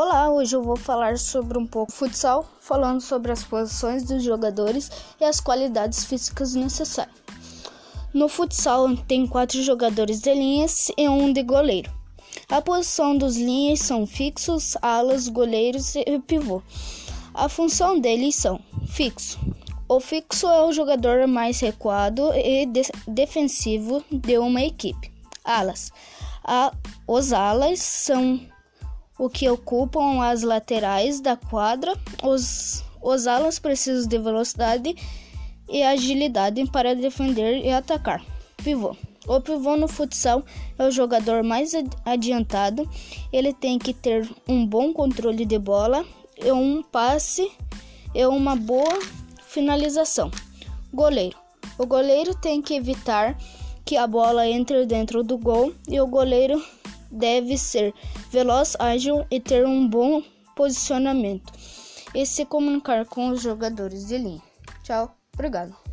Olá, hoje eu vou falar sobre um pouco futsal, falando sobre as posições dos jogadores e as qualidades físicas necessárias. No futsal tem quatro jogadores de linhas e um de goleiro. A posição dos linhas são fixos, alas, goleiros e pivô. A função deles são fixo. O fixo é o jogador mais recuado e de defensivo de uma equipe. Alas. A, os alas são o que ocupam as laterais da quadra. Os, os alas precisam de velocidade e agilidade para defender e atacar. Pivô. O pivô no futsal é o jogador mais adiantado. Ele tem que ter um bom controle de bola, e um passe e uma boa finalização. Goleiro. O goleiro tem que evitar que a bola entre dentro do gol e o goleiro deve ser veloz, ágil e ter um bom posicionamento e se comunicar com os jogadores de linha. Tchau, obrigado.